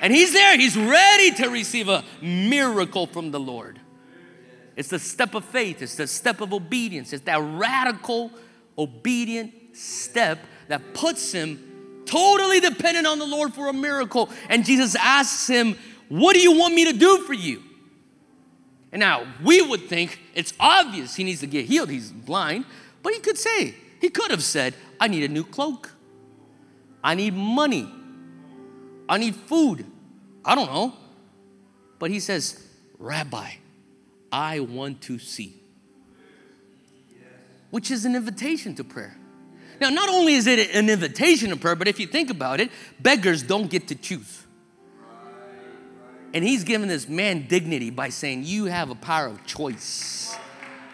And he's there. He's ready to receive a miracle from the Lord. It's the step of faith, it's the step of obedience. It's that radical, obedient step that puts him totally dependent on the Lord for a miracle. And Jesus asks him, What do you want me to do for you? And now we would think it's obvious he needs to get healed. He's blind. But he could say, he could have said, I need a new cloak. I need money. I need food. I don't know. But he says, Rabbi, I want to see, which is an invitation to prayer. Now, not only is it an invitation to prayer, but if you think about it, beggars don't get to choose. And he's giving this man dignity by saying, You have a power of choice.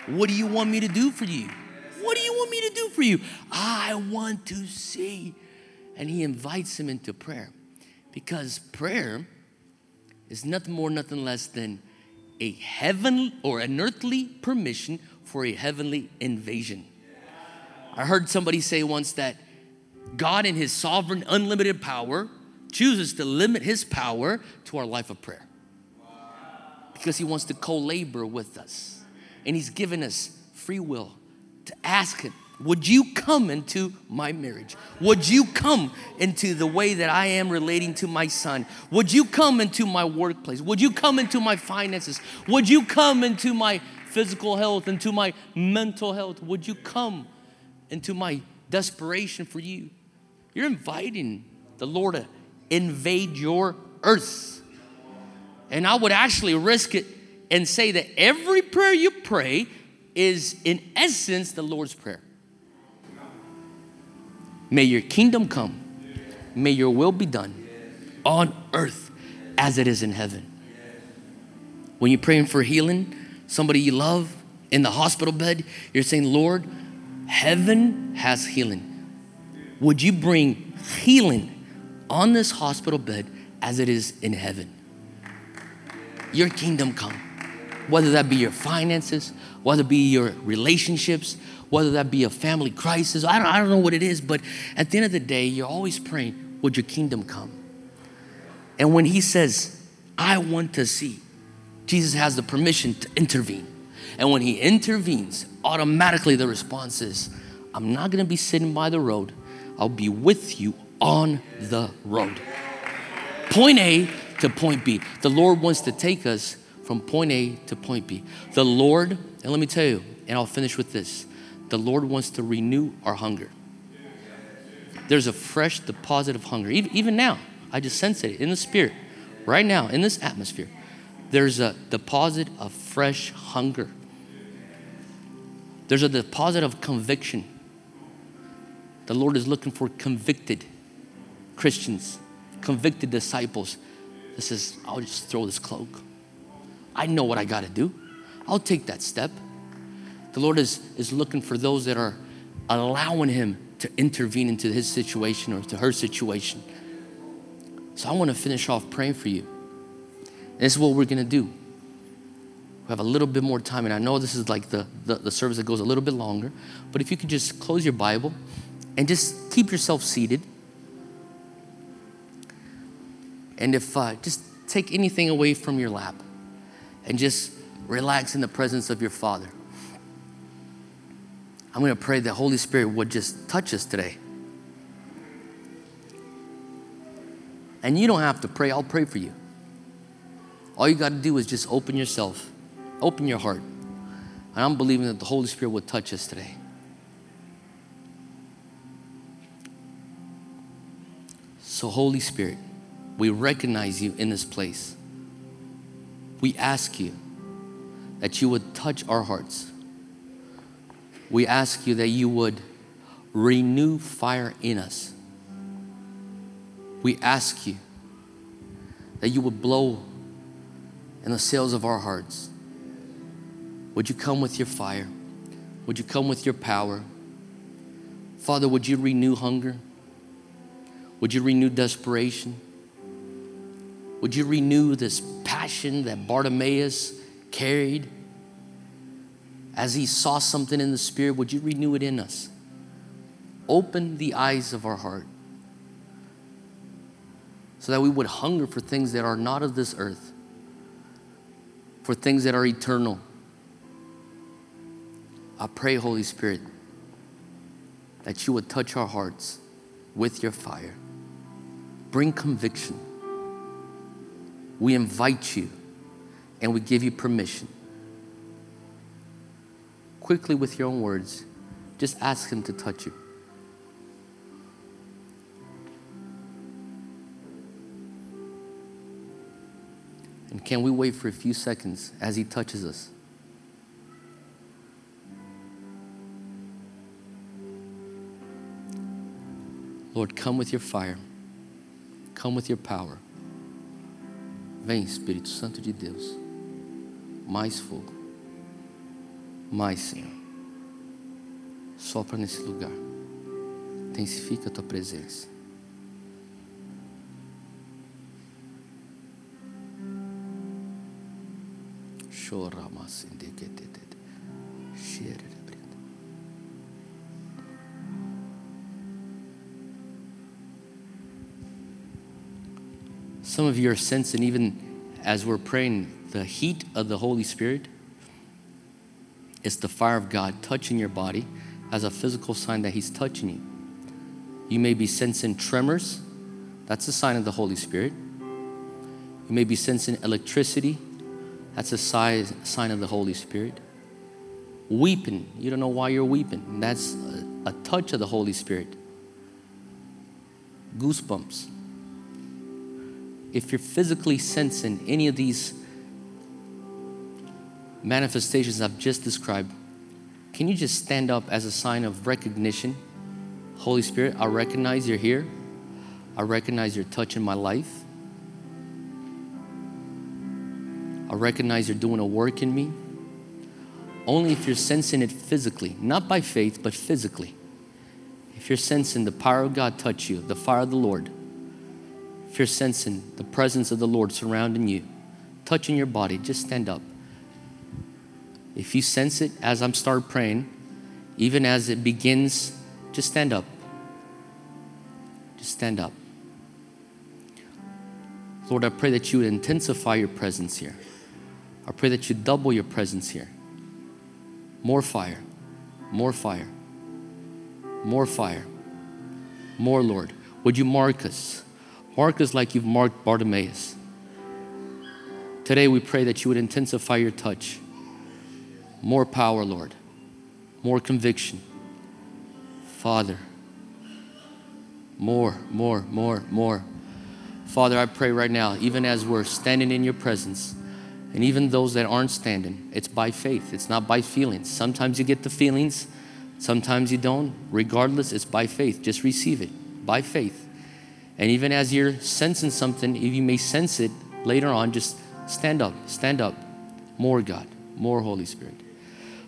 What do you want me to do for you? What do you want me to do for you? I want to see. And he invites him into prayer because prayer is nothing more, nothing less than a heaven or an earthly permission for a heavenly invasion. I heard somebody say once that God, in His sovereign, unlimited power, chooses to limit His power to our life of prayer because He wants to co labor with us. And He's given us free will to ask Him would you come into my marriage? Would you come into the way that I am relating to my son? Would you come into my workplace? Would you come into my finances? Would you come into my physical health, into my mental health? Would you come into my desperation for you? You're inviting the Lord to invade your earth. And I would actually risk it and say that every prayer you pray is, in essence, the Lord's Prayer. May your kingdom come. May your will be done on earth as it is in heaven. When you're praying for healing, somebody you love in the hospital bed, you're saying, Lord, heaven has healing. Would you bring healing on this hospital bed as it is in heaven? Your kingdom come. Whether that be your finances, whether it be your relationships, whether that be a family crisis. I don't, I don't know what it is, but at the end of the day, you're always praying, Would your kingdom come? And when he says, I want to see, Jesus has the permission to intervene. And when he intervenes, automatically the response is, I'm not gonna be sitting by the road, I'll be with you on the road. Point A to point B. The Lord wants to take us from point A to point B. The Lord, and let me tell you, and I'll finish with this the Lord wants to renew our hunger. There's a fresh deposit of hunger. Even, now, I just sense it in the spirit. Right now, in this atmosphere, there's a deposit of fresh hunger. There's a deposit of conviction. The Lord is looking for convicted Christians, convicted disciples. This is, I'll just throw this cloak. I know what I got to do. I'll take that step. The Lord is, is looking for those that are allowing Him to intervene into his situation or to her situation. So I want to finish off praying for you. And this is what we're going to do. We have a little bit more time, and I know this is like the, the, the service that goes a little bit longer, but if you could just close your Bible and just keep yourself seated. And if uh, just take anything away from your lap and just relax in the presence of your Father. I'm going to pray that Holy Spirit would just touch us today. And you don't have to pray, I'll pray for you. All you got to do is just open yourself, open your heart. And I'm believing that the Holy Spirit would touch us today. So, Holy Spirit, we recognize you in this place. We ask you that you would touch our hearts we ask you that you would renew fire in us. We ask you that you would blow in the sails of our hearts. Would you come with your fire? Would you come with your power? Father, would you renew hunger? Would you renew desperation? Would you renew this passion that Bartimaeus carried? as he saw something in the Spirit, would you renew it in us? Open the eyes of our heart so that we would hunger for things that are not of this earth, for things that are eternal. I pray, Holy Spirit, that you would touch our hearts with your fire. Bring conviction. We invite you and we give you permission quickly with your own words, just ask Him to touch you. And can we wait for a few seconds as He touches us? Lord, come with your fire. Come with your power. Vem, Espírito Santo de Deus. Mais fogo. mais, Senhor. Sopra nesse lugar. Intensifica a tua presença. Chora, mas Some of you are sensing, even as we're praying, the heat of the Holy Spirit. It's the fire of God touching your body as a physical sign that He's touching you. You may be sensing tremors, that's a sign of the Holy Spirit. You may be sensing electricity, that's a sign of the Holy Spirit. Weeping, you don't know why you're weeping, that's a, a touch of the Holy Spirit. Goosebumps. If you're physically sensing any of these manifestations I've just described, can you just stand up as a sign of recognition? Holy Spirit, I recognize you're here. I recognize you're touching my life. I recognize you're doing a work in me. Only if you're sensing it physically, not by faith, but physically. If you're sensing the power of God touch you, the fire of the Lord, if you're sensing the presence of the Lord surrounding you, touching your body, just stand up. If you sense it as I'm start praying, even as it begins, just stand up. Just stand up. Lord, I pray that you would intensify your presence here. I pray that you double your presence here. More fire, more fire, more fire, more, Lord. Would you mark us? Mark us like you've marked Bartimaeus. Today we pray that you would intensify your touch. More power, Lord. More conviction. Father, more, more, more, more. Father, I pray right now, even as we're standing in your presence, and even those that aren't standing, it's by faith, it's not by feelings. Sometimes you get the feelings, Sometimes you don't. Regardless, it's by faith. Just receive it by faith. And even as you're sensing something, if you may sense it later on, just stand up, stand up. More God, more Holy Spirit.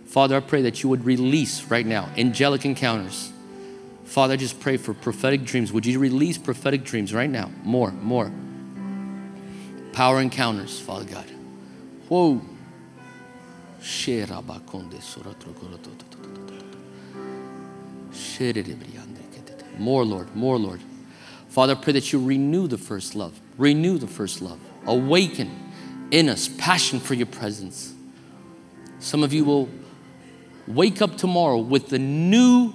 Father, I pray that you would release right now angelic encounters. Father, I just pray for prophetic dreams. Would you release prophetic dreams right now? More, more. Power encounters, Father God. Whoa. More, Lord, more, Lord. Father, I pray that you renew the first love. Renew the first love. Awaken in us passion for your presence. Some of you will wake up tomorrow with the new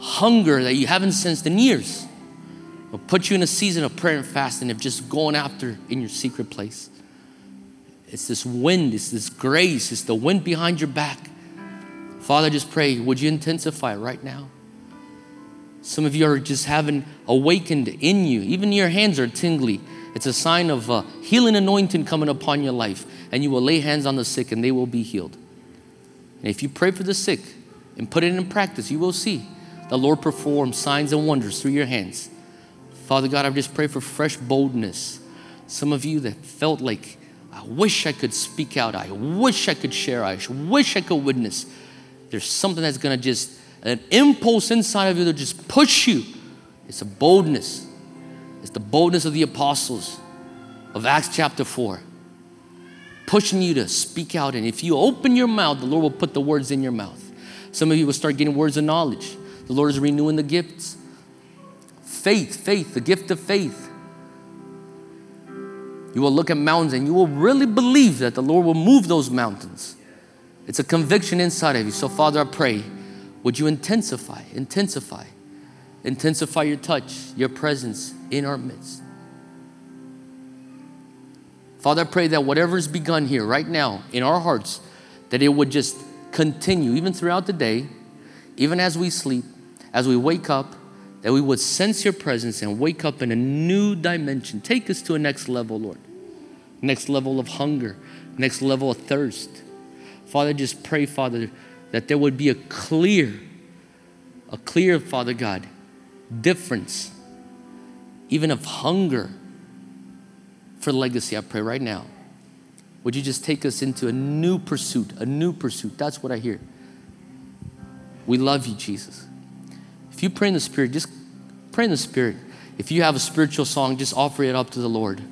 hunger that you haven't sensed in years. Will put you in a season of prayer and fasting of just going after in your secret place. It's this wind, it's this grace, it's the wind behind your back. Father, just pray, would you intensify right now? Some of you are just having awakened in you. Even your hands are tingly. It's a sign of a healing anointing coming upon your life. And you will lay hands on the sick and they will be healed. And if you pray for the sick and put it in practice, you will see the Lord perform signs and wonders through your hands. Father God, I just pray for fresh boldness. Some of you that felt like, I wish I could speak out. I wish I could share. I wish I could witness. There's something that's going to just an impulse inside of you to just push you. It's a boldness. It's the boldness of the apostles of Acts chapter 4, pushing you to speak out. And if you open your mouth, the Lord will put the words in your mouth. Some of you will start getting words of knowledge. The Lord is renewing the gifts. Faith, faith, the gift of faith. You will look at mountains and you will really believe that the Lord will move those mountains. It's a conviction inside of you. So, Father, I pray would you intensify, intensify, intensify your touch, your presence in our midst? Father, I pray that whatever's begun here right now in our hearts, that it would just continue even throughout the day, even as we sleep, as we wake up, that we would sense your presence and wake up in a new dimension. Take us to a next level, Lord. Next level of hunger, next level of thirst. Father, just pray, Father, that there would be a clear, a clear, Father God, difference, even of hunger for legacy. I pray right now. Would you just take us into a new pursuit, a new pursuit? That's what I hear. We love you, Jesus. If you pray in the Spirit, just pray in the Spirit. If you have a spiritual song, just offer it up to the Lord.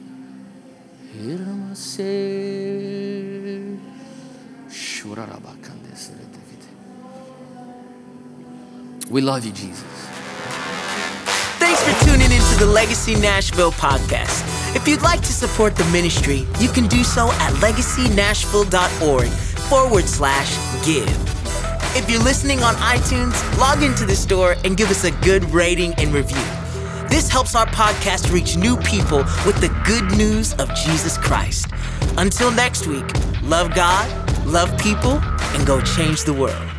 We love you, Jesus. Thanks for tuning into the Legacy Nashville podcast. If you'd like to support the ministry, you can do so at legacynashville.org forward slash give. If you're listening on iTunes, log into the store and give us a good rating and review. This helps our podcast reach new people with the good news of Jesus Christ. Until next week, love God, love people, and go change the world.